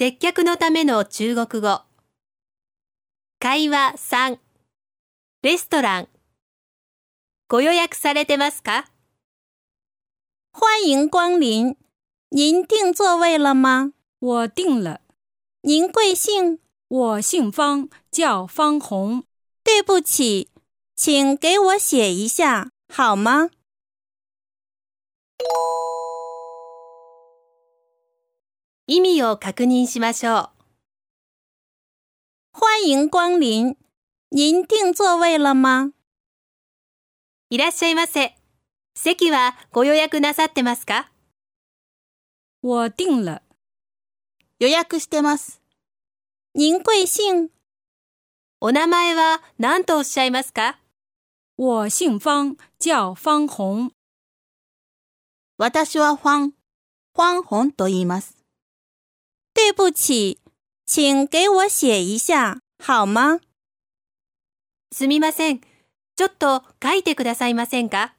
接客のための中国語。会話3。レストラン。ご予約されてますか？欢迎光临，您订座位了吗？我订了。您贵姓？我姓方，叫方红。对不起，请给我写一下好吗？意味を確認しましょう。欢迎光临，您订座位了吗？いらっしゃいませ。席はご予約なさってますか？我订了。予約してます。您贵姓？お名前は何とおっしゃいますか？我姓方，叫方红。私はファン、ファンホンと言います。对不起，请给我写一下好吗？すみません。ちょっと書いてくださいませんか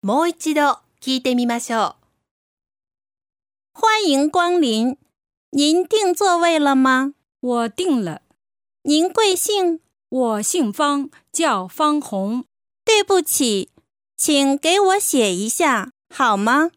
もう一度聞いてみましょう。欢迎光临，您订座位了吗？我订了。您贵姓？我姓方，叫方红。对不起， 请给我写一下好吗？